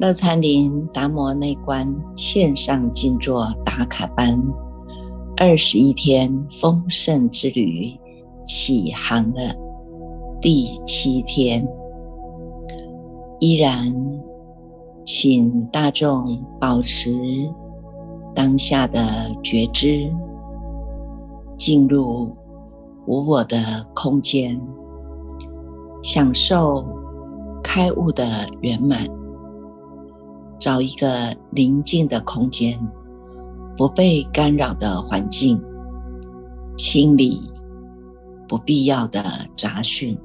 乐参林达摩内观线上静坐打卡班，二十一天丰盛之旅起航了第七天，依然请大众保持当下的觉知，进入无我的空间，享受开悟的圆满。找一个宁静的空间，不被干扰的环境，清理不必要的杂讯，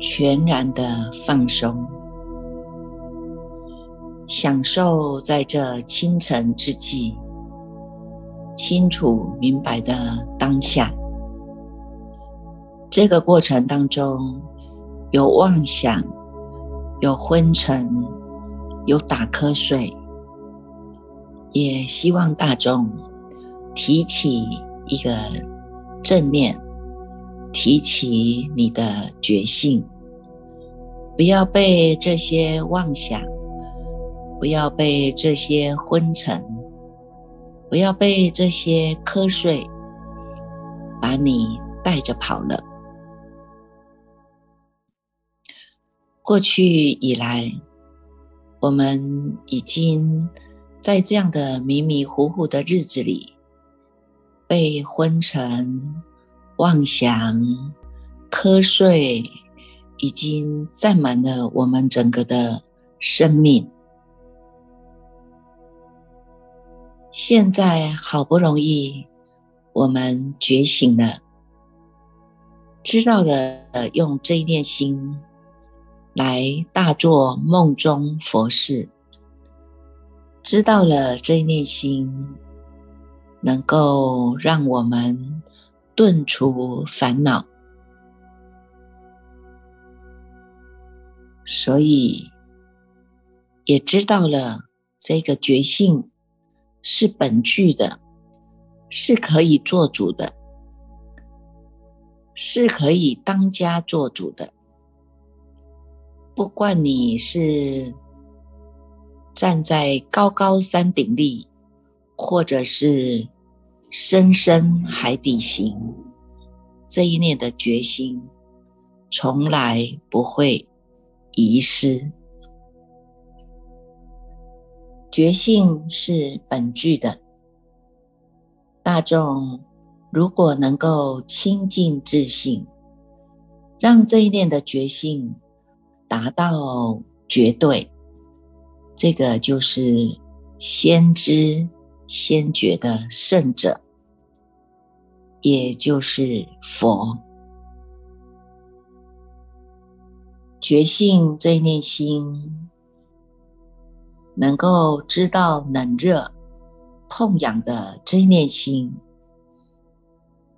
全然的放松，享受在这清晨之际，清楚明白的当下。这个过程当中，有妄想，有昏沉。有打瞌睡，也希望大众提起一个正念，提起你的觉性，不要被这些妄想，不要被这些昏沉，不要被这些瞌睡把你带着跑了。过去以来。我们已经在这样的迷迷糊糊的日子里，被昏沉、妄想、瞌睡，已经占满了我们整个的生命。现在好不容易，我们觉醒了，知道了用这一念心。来大做梦中佛事，知道了这一念心，能够让我们顿除烦恼，所以也知道了这个觉性是本具的，是可以做主的，是可以当家做主的。不管你是站在高高山顶立，或者是深深海底行，这一念的决心从来不会遗失。觉性是本具的，大众如果能够清净自信，让这一念的觉性。达到绝对，这个就是先知先觉的圣者，也就是佛。觉性这一念心，能够知道冷热、痛痒的这一念心，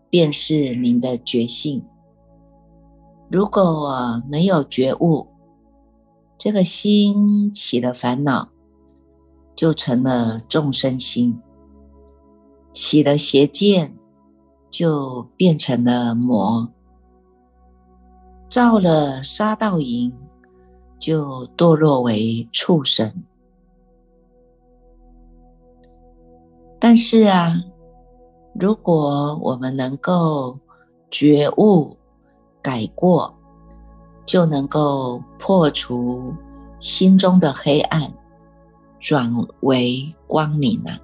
便是您的觉性。如果我没有觉悟，这个心起了烦恼，就成了众生心；起了邪见，就变成了魔；造了杀盗淫，就堕落为畜生。但是啊，如果我们能够觉悟、改过，就能够破除心中的黑暗，转为光明啊。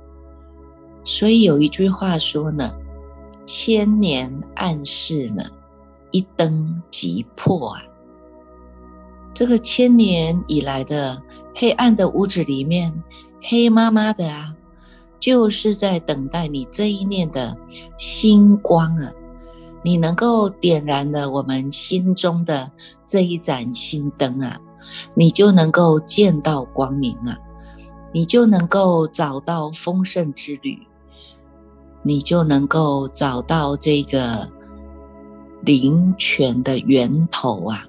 所以有一句话说呢：“千年暗示呢，一灯即破啊。”这个千年以来的黑暗的屋子里面，黑麻麻的啊，就是在等待你这一念的星光啊。你能够点燃了我们心中的这一盏心灯啊，你就能够见到光明啊，你就能够找到丰盛之旅，你就能够找到这个灵泉的源头啊。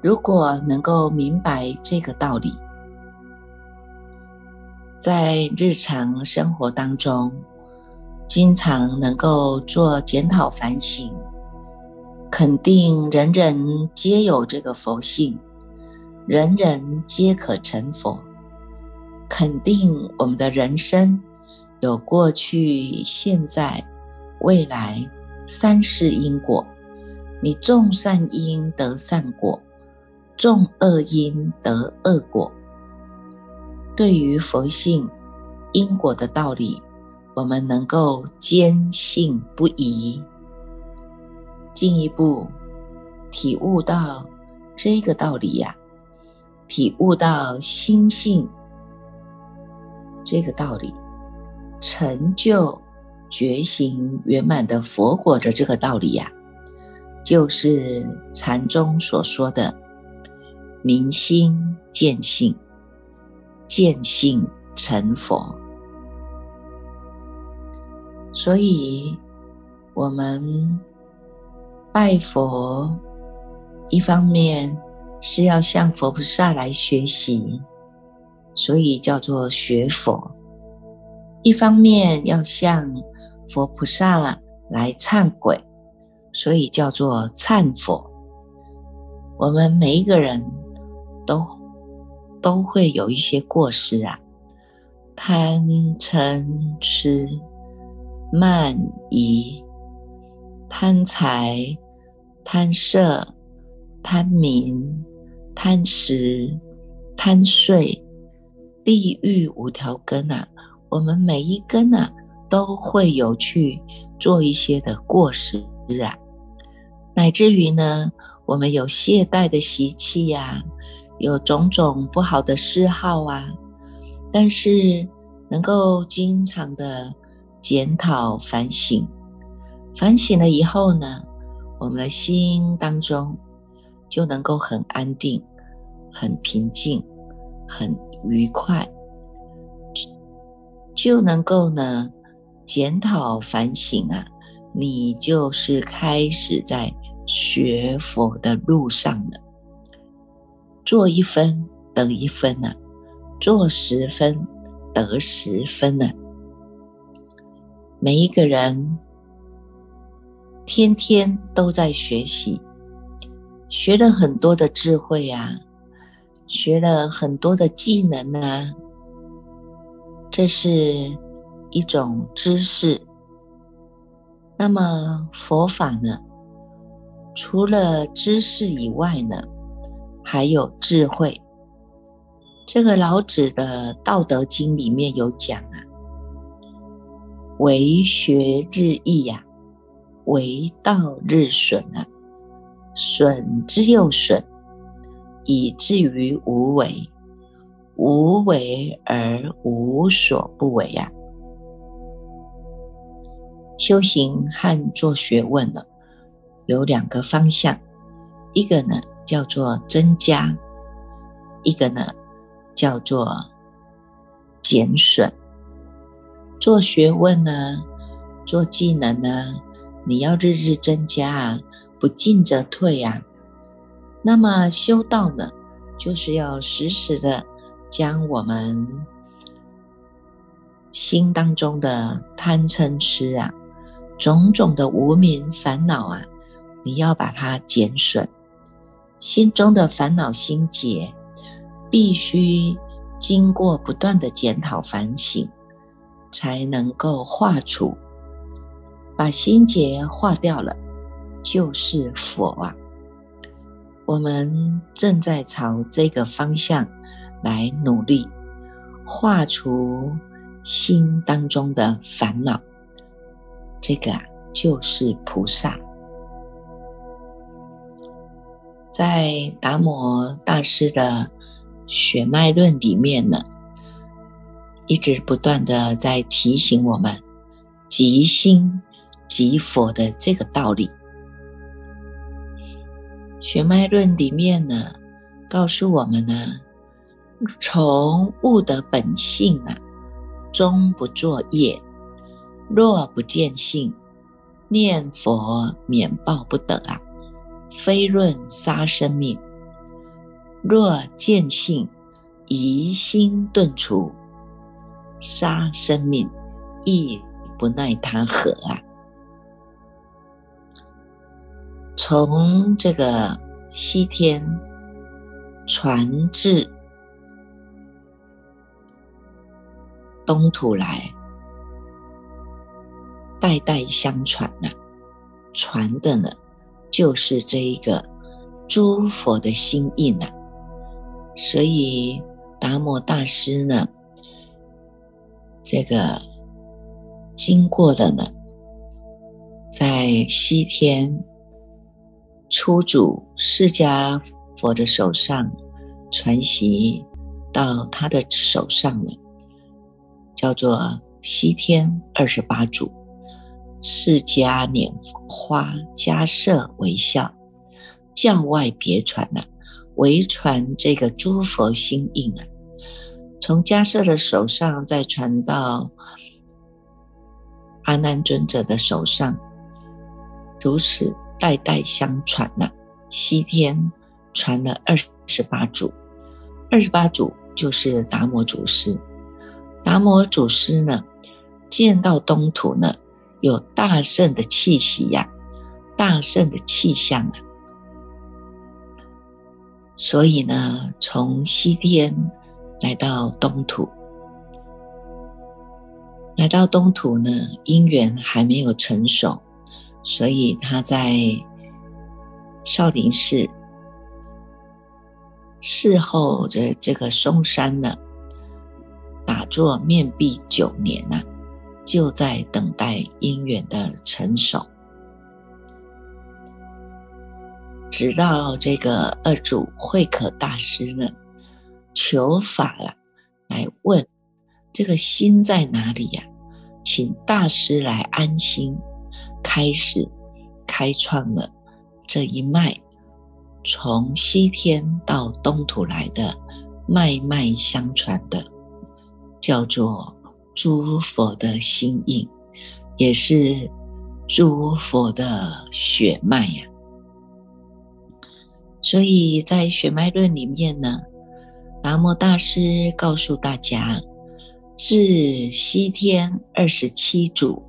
如果能够明白这个道理，在日常生活当中。经常能够做检讨反省，肯定人人皆有这个佛性，人人皆可成佛，肯定我们的人生有过去、现在、未来三世因果。你种善因得善果，种恶因得恶果。对于佛性因果的道理，我们能够坚信不疑，进一步体悟到这个道理呀。体悟到心性这个道理，成就觉醒圆满的佛果的这个道理呀，就是禅宗所说的“明心见性，见性成佛”。所以，我们拜佛，一方面。是要向佛菩萨来学习，所以叫做学佛。一方面要向佛菩萨来忏悔，所以叫做忏佛。我们每一个人都都会有一些过失啊，贪嗔痴慢疑、贪财、贪色、贪名。贪食、贪睡、地狱五条根啊，我们每一根啊都会有去做一些的过失啊，乃至于呢，我们有懈怠的习气呀，有种种不好的嗜好啊，但是能够经常的检讨反省，反省了以后呢，我们的心当中。就能够很安定、很平静、很愉快，就能够呢检讨反省啊，你就是开始在学佛的路上了。做一分得一分呢，做十分得十分呢。每一个人天天都在学习。学了很多的智慧啊，学了很多的技能啊，这是一种知识。那么佛法呢？除了知识以外呢，还有智慧。这个老子的《道德经》里面有讲啊：“为学日益呀，为道日损啊。”损之又损，以至于无为。无为而无所不为呀。修行和做学问呢，有两个方向，一个呢叫做增加，一个呢叫做减损。做学问呢，做技能呢，你要日日增加啊。不进则退呀，那么修道呢，就是要时时的将我们心当中的贪嗔痴啊，种种的无名烦恼啊，你要把它减损。心中的烦恼心结，必须经过不断的检讨反省，才能够化除，把心结化掉了。就是佛啊！我们正在朝这个方向来努力，化除心当中的烦恼。这个啊，就是菩萨。在达摩大师的《血脉论》里面呢，一直不断的在提醒我们即心即佛的这个道理。血脉论里面呢，告诉我们呢，从物的本性啊，终不作业。若不见性，念佛免报不得啊，非论杀生命。若见性，疑心顿除，杀生命亦不奈他何啊。从这个西天传至东土来，代代相传呐，传的呢，就是这一个诸佛的心印啊。所以达摩大师呢，这个经过的呢，在西天初祖释迦佛的手上传习到他的手上了，叫做西天二十八祖，释迦拈花迦摄为笑，将外别传了。为传这个诸佛心印啊，从迦摄的手上再传到阿难尊者的手上，如此代代相传呐。西天传了二十八祖，二十八祖就是达摩祖师。达摩祖师呢，见到东土呢，有大圣的气息呀，大圣的气象啊。所以呢，从西天来到东土，来到东土呢，因缘还没有成熟，所以他在少林寺事后的这个嵩山呢，打坐面壁九年呐，就在等待因缘的成熟。直到这个二祖慧可大师呢，求法了，来问这个心在哪里呀？请大师来安心，开始开创了这一脉从西天到东土来的脉脉相传的，叫做诸佛的心印，也是诸佛的血脉呀。所以在血脉论里面呢，达摩大师告诉大家，至西天二十七祖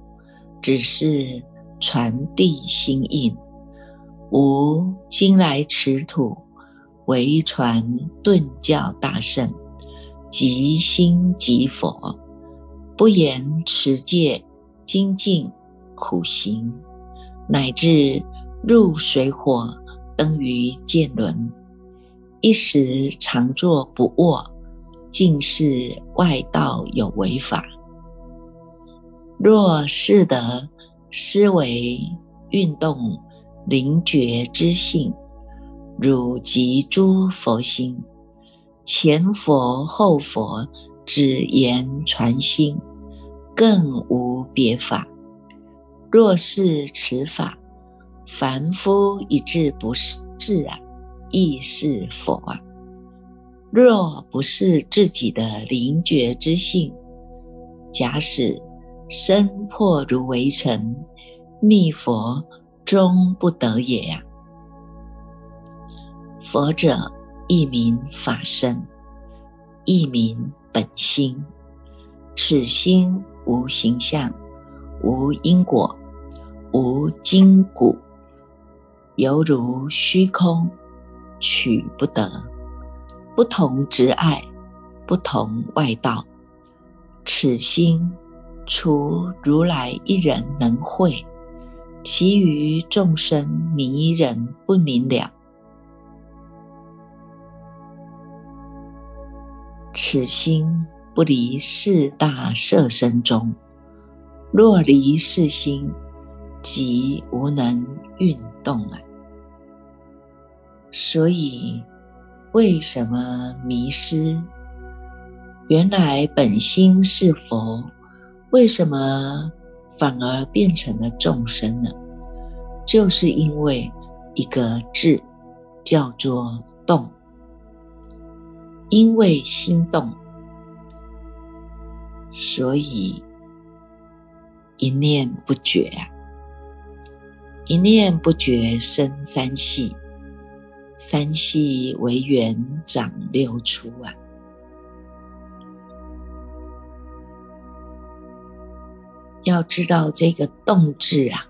只是传递心印，无今来持土为传顿教大圣，即心即佛，不言持戒精进苦行，乃至入水火。登于见轮，一时常坐不卧，尽是外道有违法。若是得思维运动灵觉之性，汝即诸佛心，前佛后佛只言传心，更无别法。若是此法。凡夫一致不是啊，亦是佛啊。若不是自己的灵觉之性，假使身破如围城，密佛终不得也呀。佛者一名法身，一名本心，此心无形象，无因果，无筋骨。犹如虚空，取不得。不同执爱，不同外道。此心，除如来一人能会，其余众生迷人不明了。此心不离四大色身中，若离四心，即无能运动了。所以，为什么迷失？原来本心是佛，为什么反而变成了众生呢？就是因为一个字叫做动，因为心动，所以一念不绝啊！一念不觉生三系。三系为缘长六出啊！要知道这个动字啊，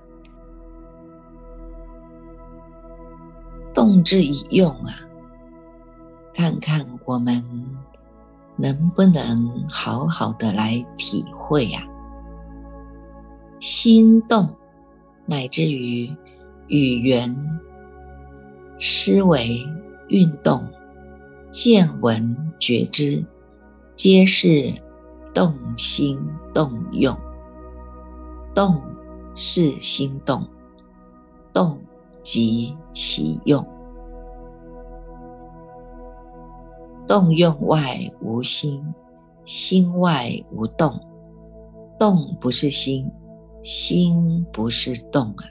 动字以用啊，看看我们能不能好好的来体会呀，心动乃至于语言、思维、运动、见闻、觉知，皆是动心动用。动是心动，动即其用。动用外无心，心外无动。动不是心，心不是动啊。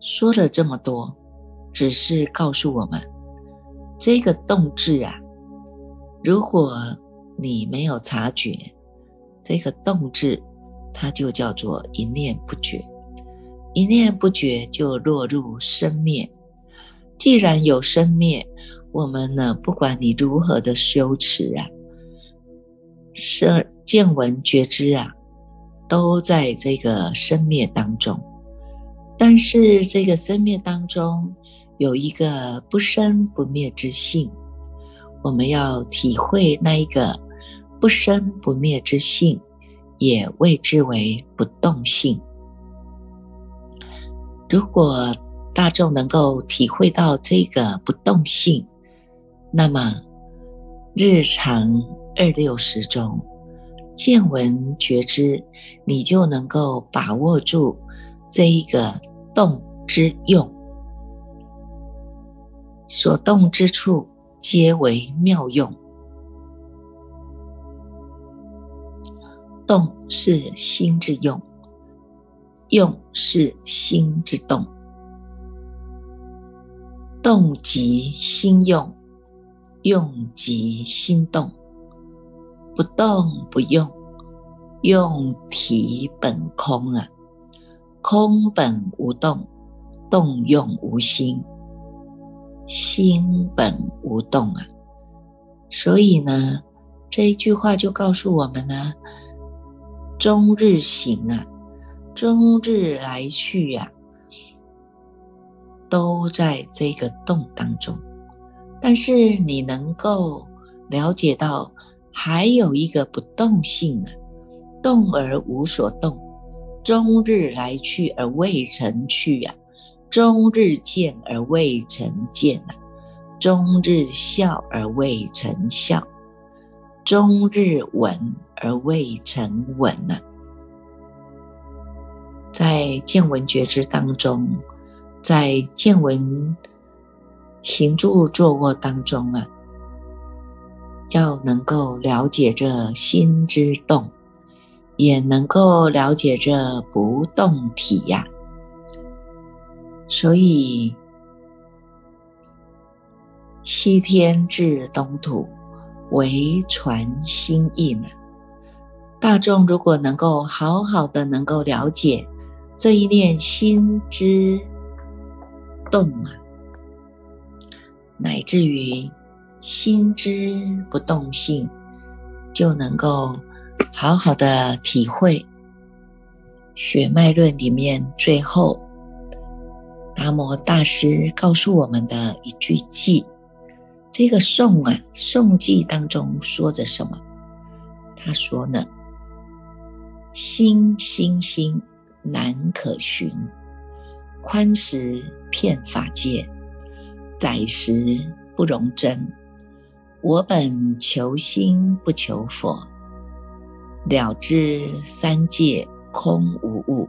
说了这么多，只是告诉我们，这个动字啊，如果你没有察觉，这个动字，它就叫做一念不觉，一念不觉就落入生灭。既然有生灭，我们呢，不管你如何的修持啊，是见闻觉知啊，都在这个生灭当中。但是这个生灭当中有一个不生不灭之性，我们要体会那一个不生不灭之性，也谓之为不动性。如果大众能够体会到这个不动性，那么，日常二六时中，见闻觉知，你就能够把握住这一个动之用，所动之处皆为妙用。动是心之用，用是心之动，动即心用。用即心动，不动不用，用体本空啊，空本无动，动用无心，心本无动啊。所以呢，这一句话就告诉我们呢，终日行啊，终日来去呀，都在这个动当中。但是你能够了解到，还有一个不动性啊，动而无所动，终日来去而未曾去呀，终日见而未曾见啊，终日笑而未曾笑，终日闻而未曾闻啊，在见闻觉知当中，在见闻。行住坐卧当中啊，要能够了解这心之动，也能够了解这不动体呀。所以，西天至东土，唯传心意嘛。大众如果能够好好的能够了解这一念心之动啊。乃至于心之不动性，就能够好好的体会《血脉论》里面最后达摩大师告诉我们的一句偈。这个颂啊，颂偈当中说着什么？他说呢：“心心心难可寻，宽实遍法界。”窄时不容真，我本求心不求佛，了知三界空无物。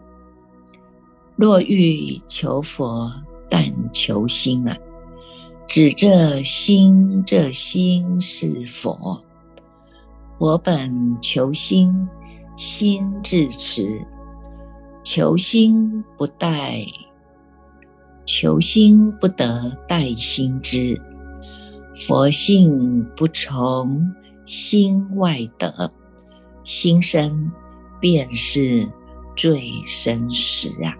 若欲求佛，但求心啊！指这心，这心是佛。我本求心，心至持，求心不待。求心不得待心知，佛性不从心外得，心生便是最生实啊！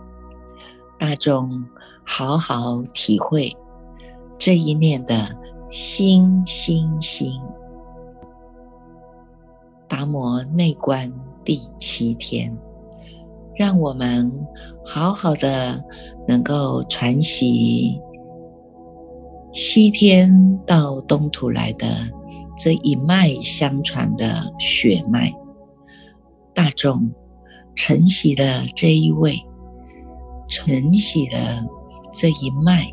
大众好好体会这一念的心心心。达摩内观第七天。让我们好好的能够传习西天到东土来的这一脉相传的血脉，大众承袭了这一位，承袭了这一脉，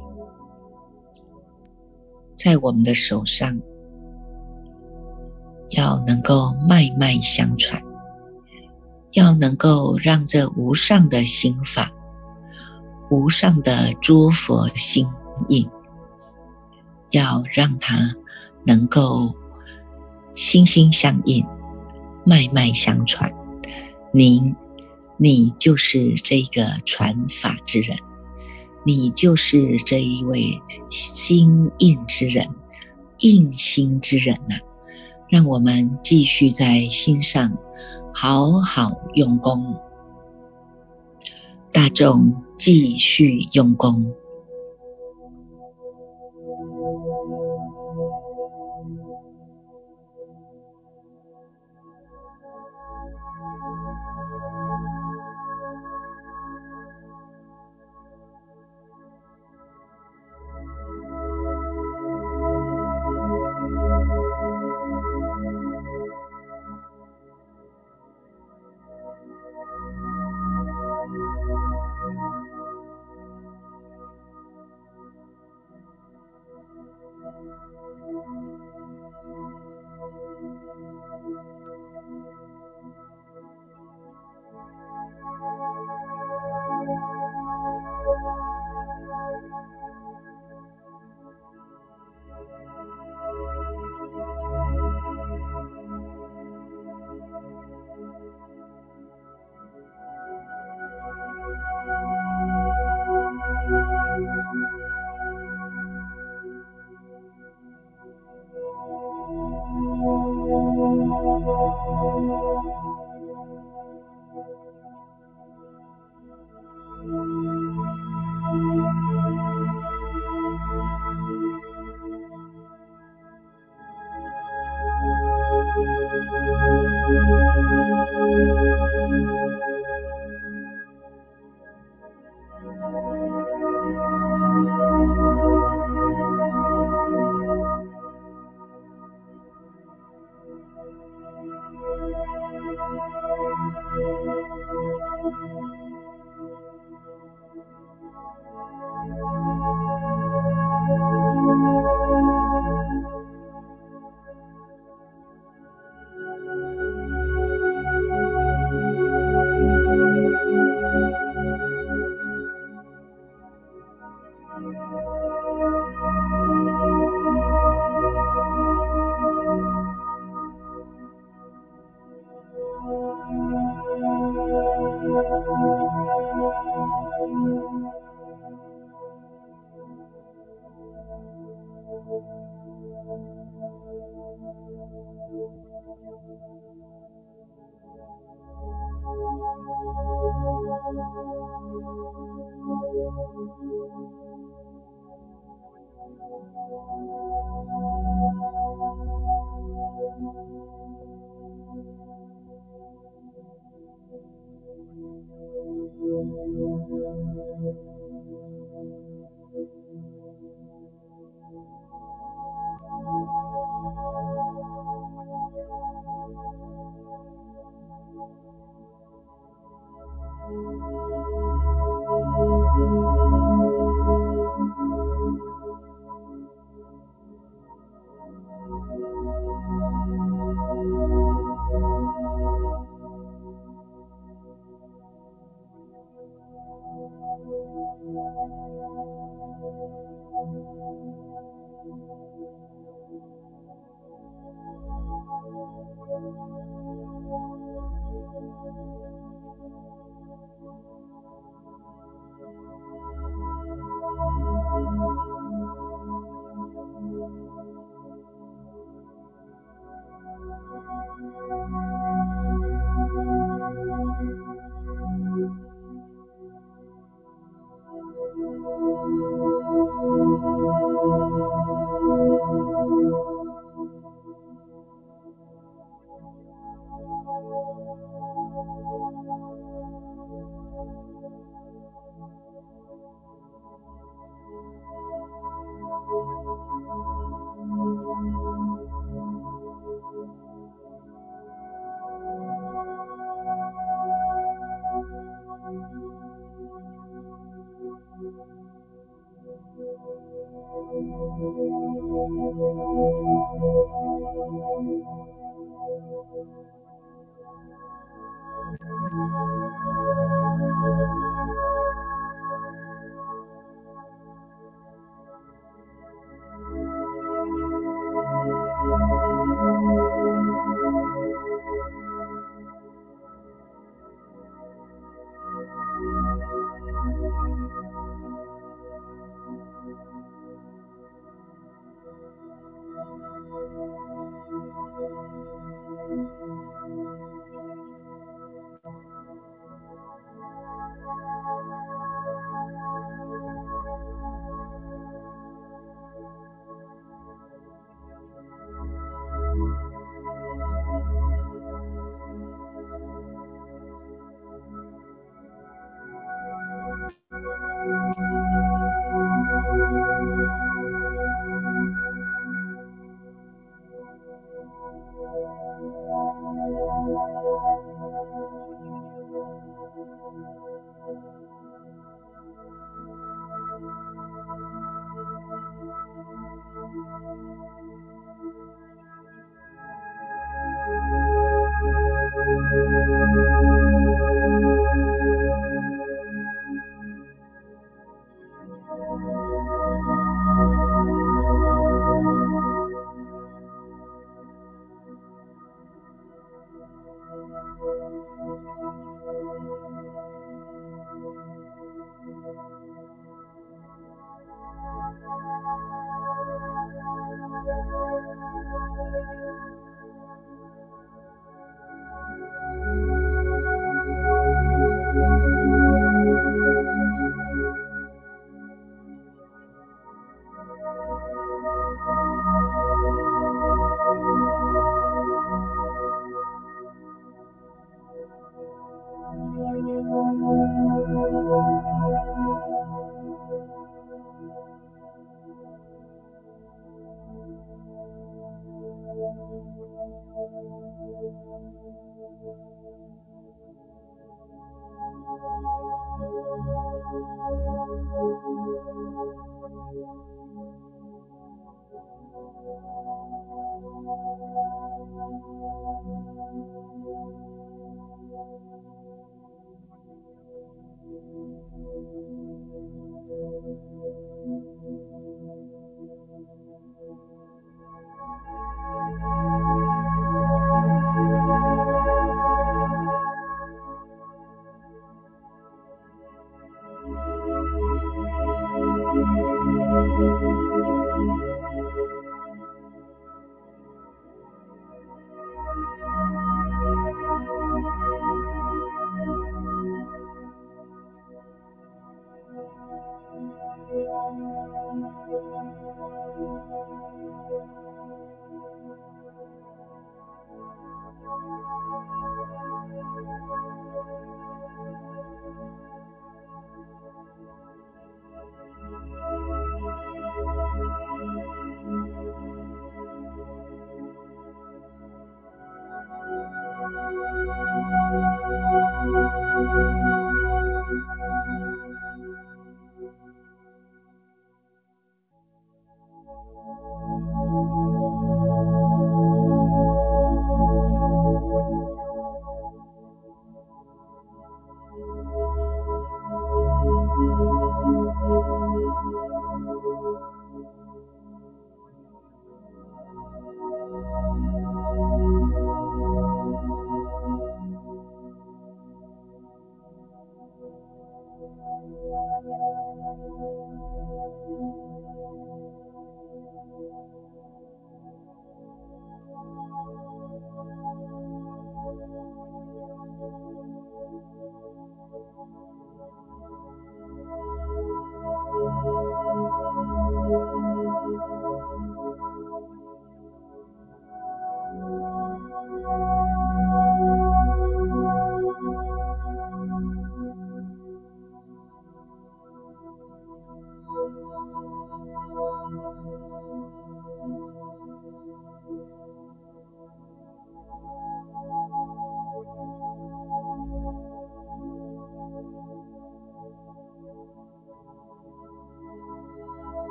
在我们的手上，要能够脉脉相传，要能够让这无上的心法。无上的诸佛心印，要让它能够心心相印、脉脉相传。您，你就是这个传法之人，你就是这一位心印之人、印心之人呐！让我们继续在心上好好用功。大众继续用功。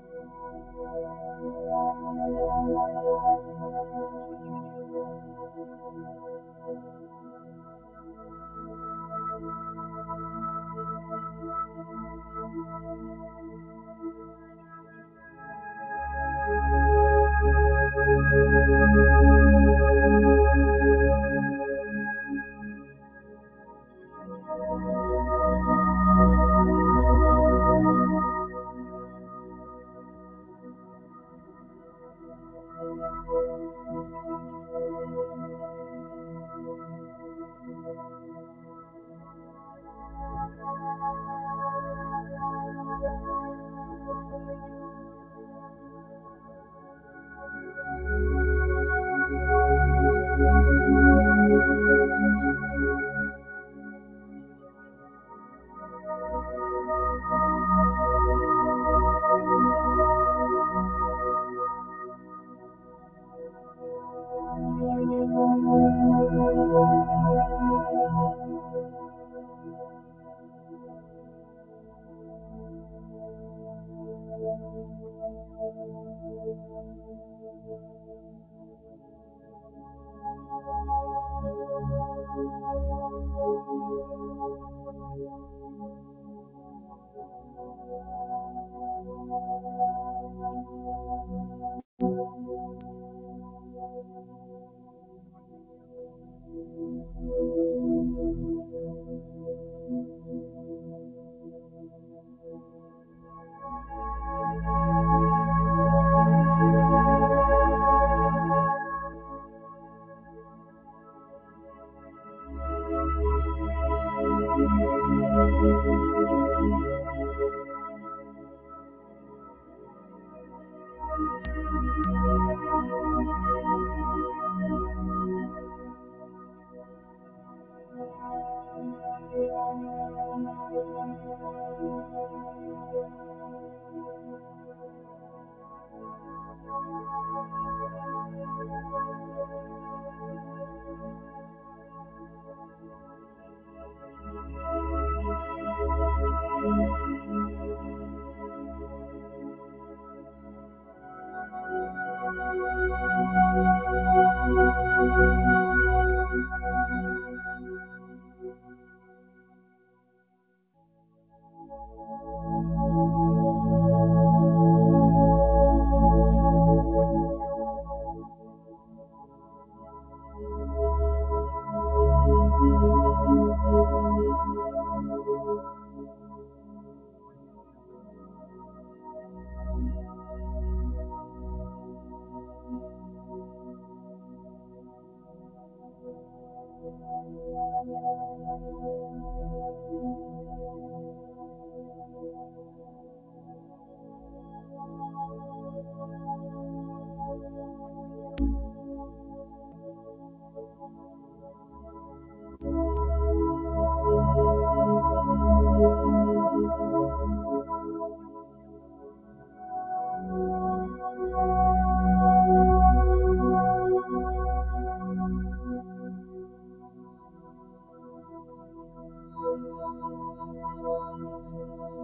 Thank you. Thank you.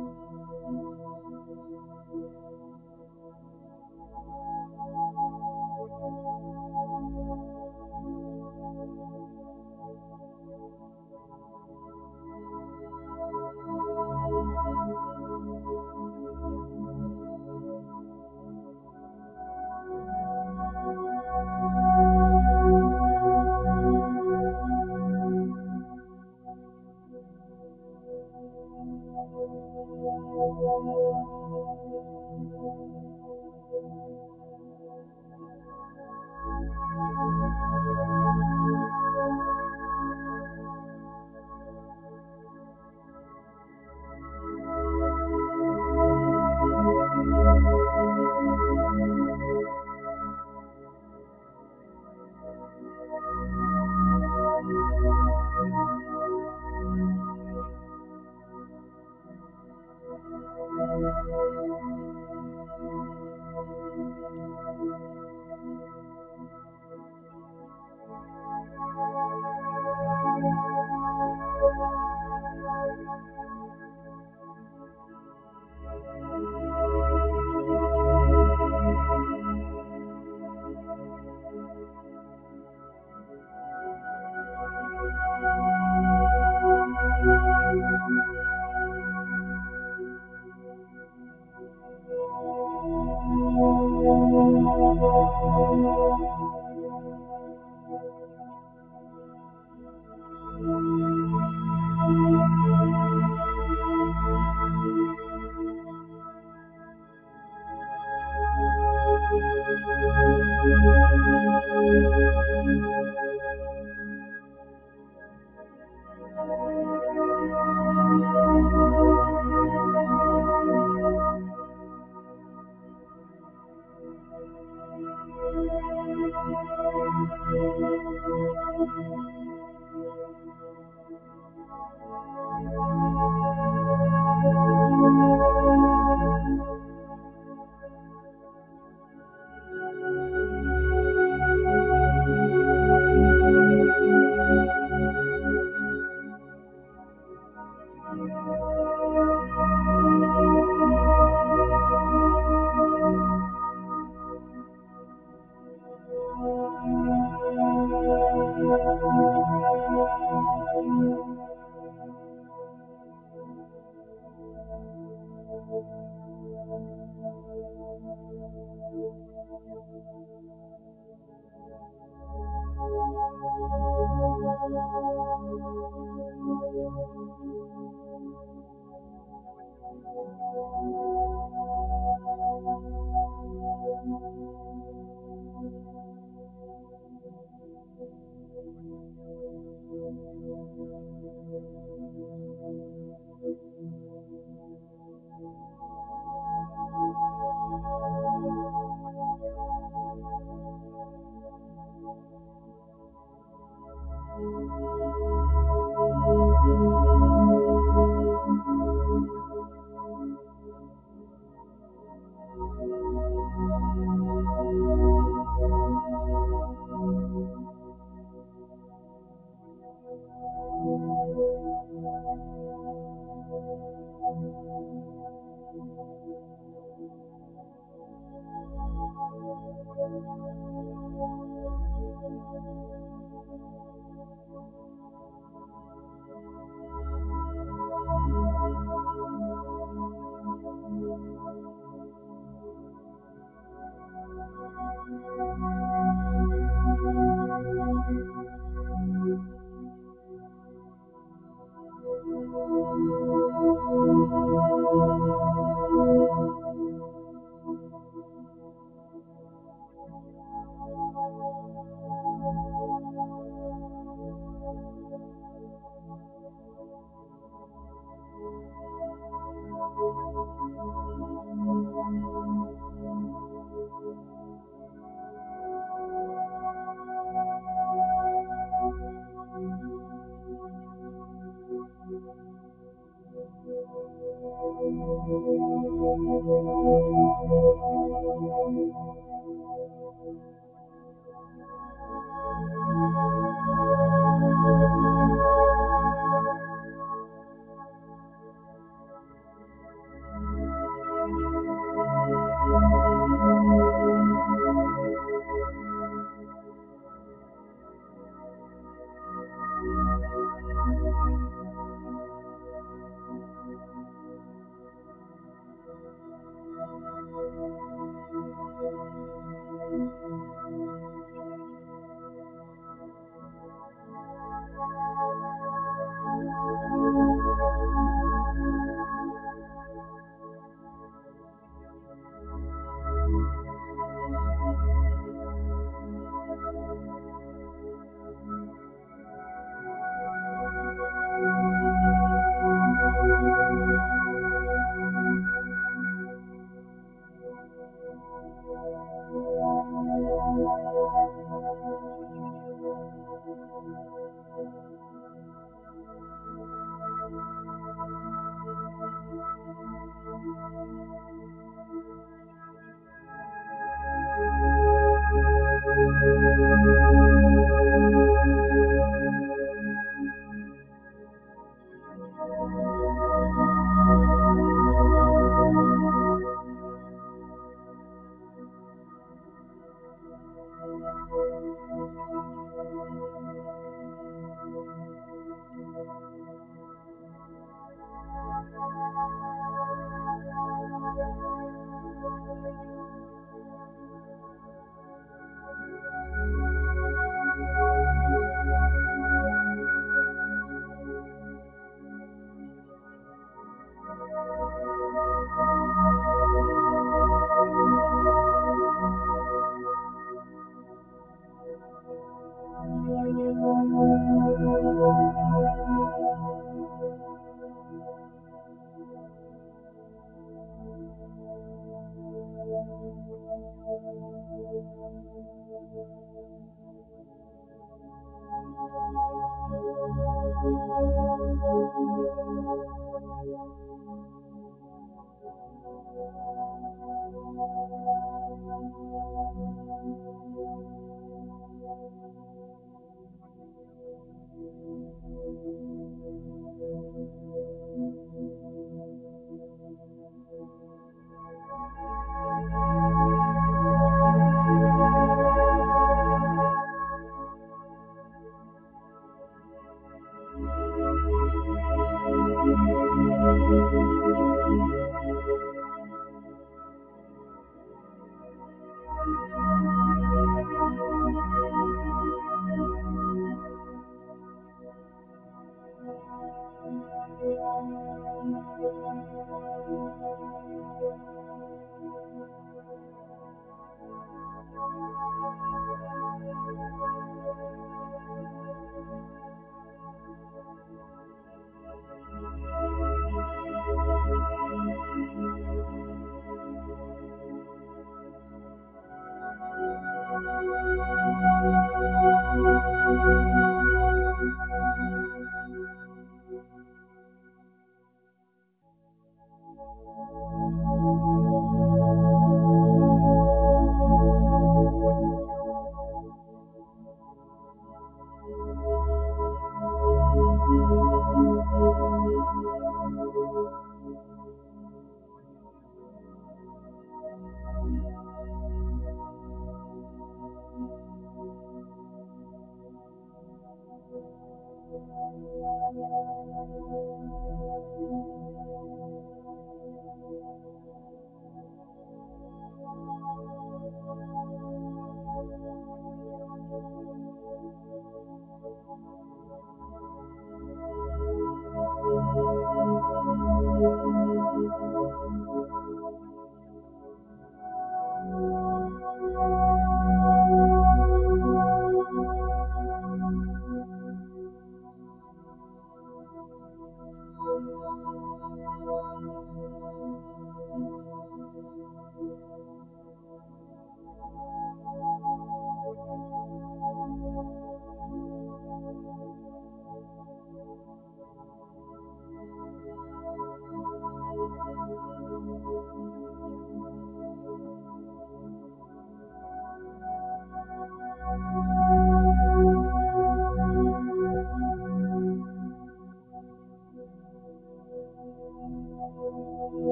Thank you.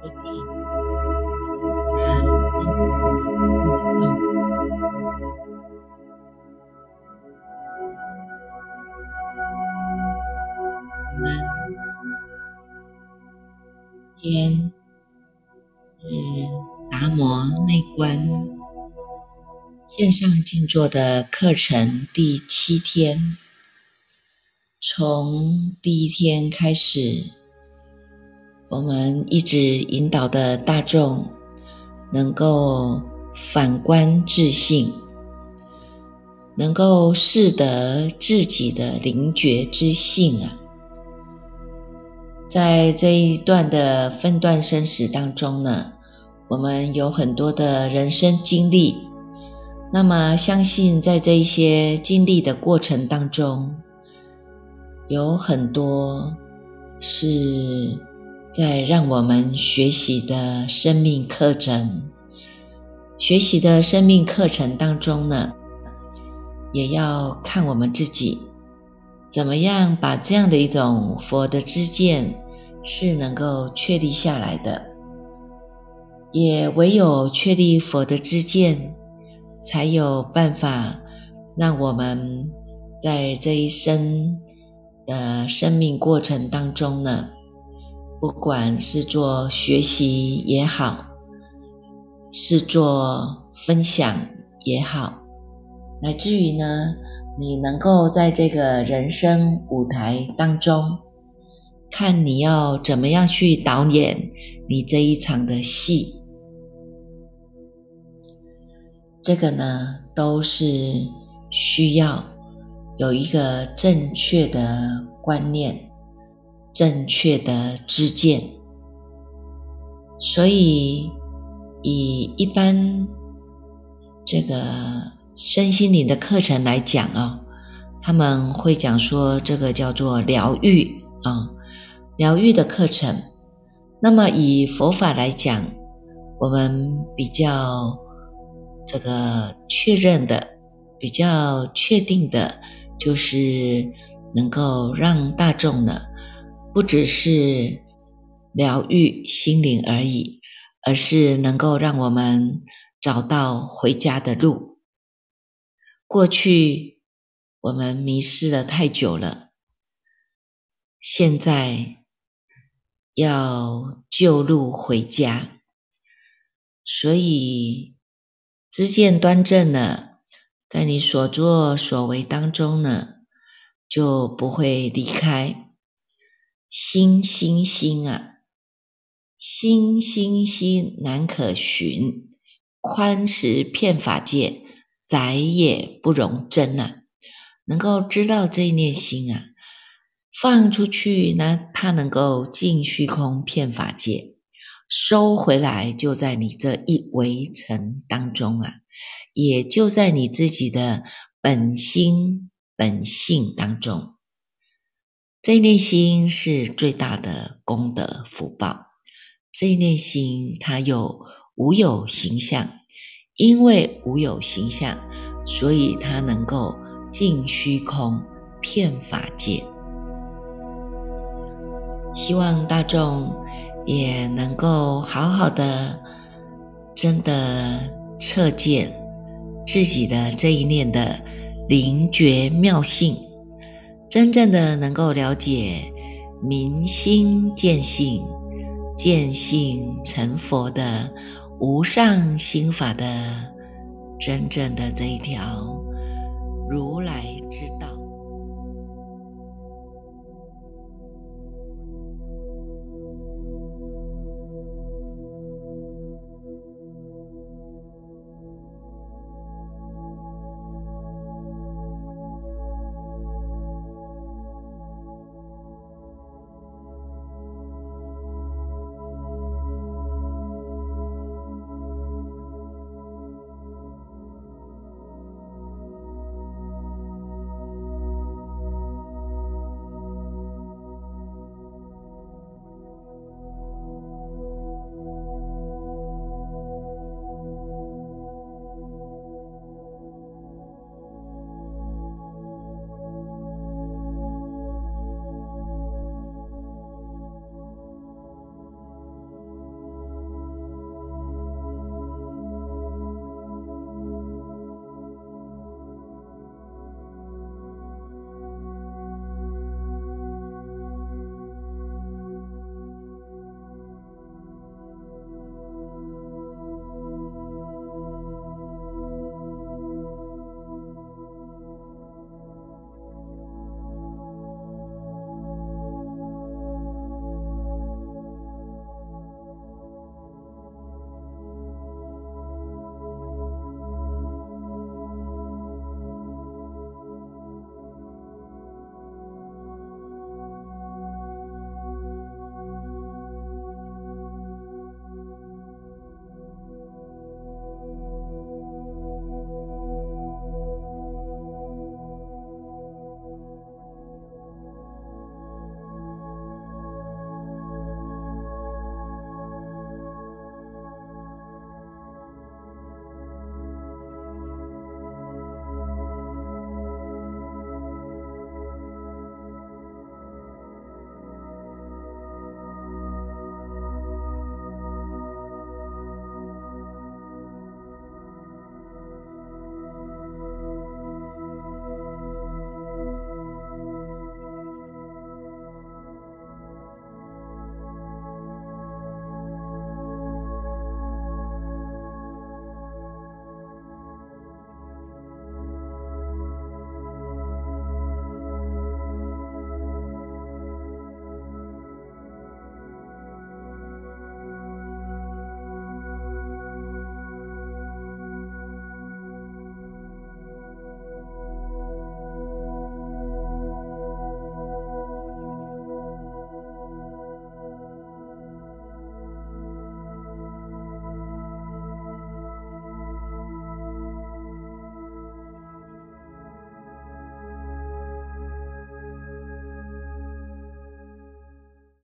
天是达摩内观线上静坐的课程第七天。从第一天开始，我们一直引导的大众能够反观自性，能够视得自己的灵觉之性啊。在这一段的分段生死当中呢，我们有很多的人生经历，那么相信在这一些经历的过程当中。有很多是在让我们学习的生命课程，学习的生命课程当中呢，也要看我们自己怎么样把这样的一种佛的知见是能够确立下来的。也唯有确立佛的知见，才有办法让我们在这一生。的生命过程当中呢，不管是做学习也好，是做分享也好，乃至于呢，你能够在这个人生舞台当中，看你要怎么样去导演你这一场的戏，这个呢，都是需要。有一个正确的观念，正确的知见，所以以一般这个身心灵的课程来讲啊，他们会讲说这个叫做疗愈啊，疗愈的课程。那么以佛法来讲，我们比较这个确认的，比较确定的。就是能够让大众呢，不只是疗愈心灵而已，而是能够让我们找到回家的路。过去我们迷失了太久了，现在要旧路回家，所以知见端正了。在你所作所为当中呢，就不会离开心心心啊，心心心难可寻，宽实骗法界，窄也不容真啊。能够知道这一念心啊，放出去，那它能够进虚空骗法界。收回来，就在你这一围城当中啊，也就在你自己的本心本性当中。这一念心是最大的功德福报。这一念心它有无有形象，因为无有形象，所以它能够尽虚空骗法界。希望大众。也能够好好的，真的彻见自己的这一念的灵觉妙性，真正的能够了解明心见性、见性成佛的无上心法的真正的这一条如来之道。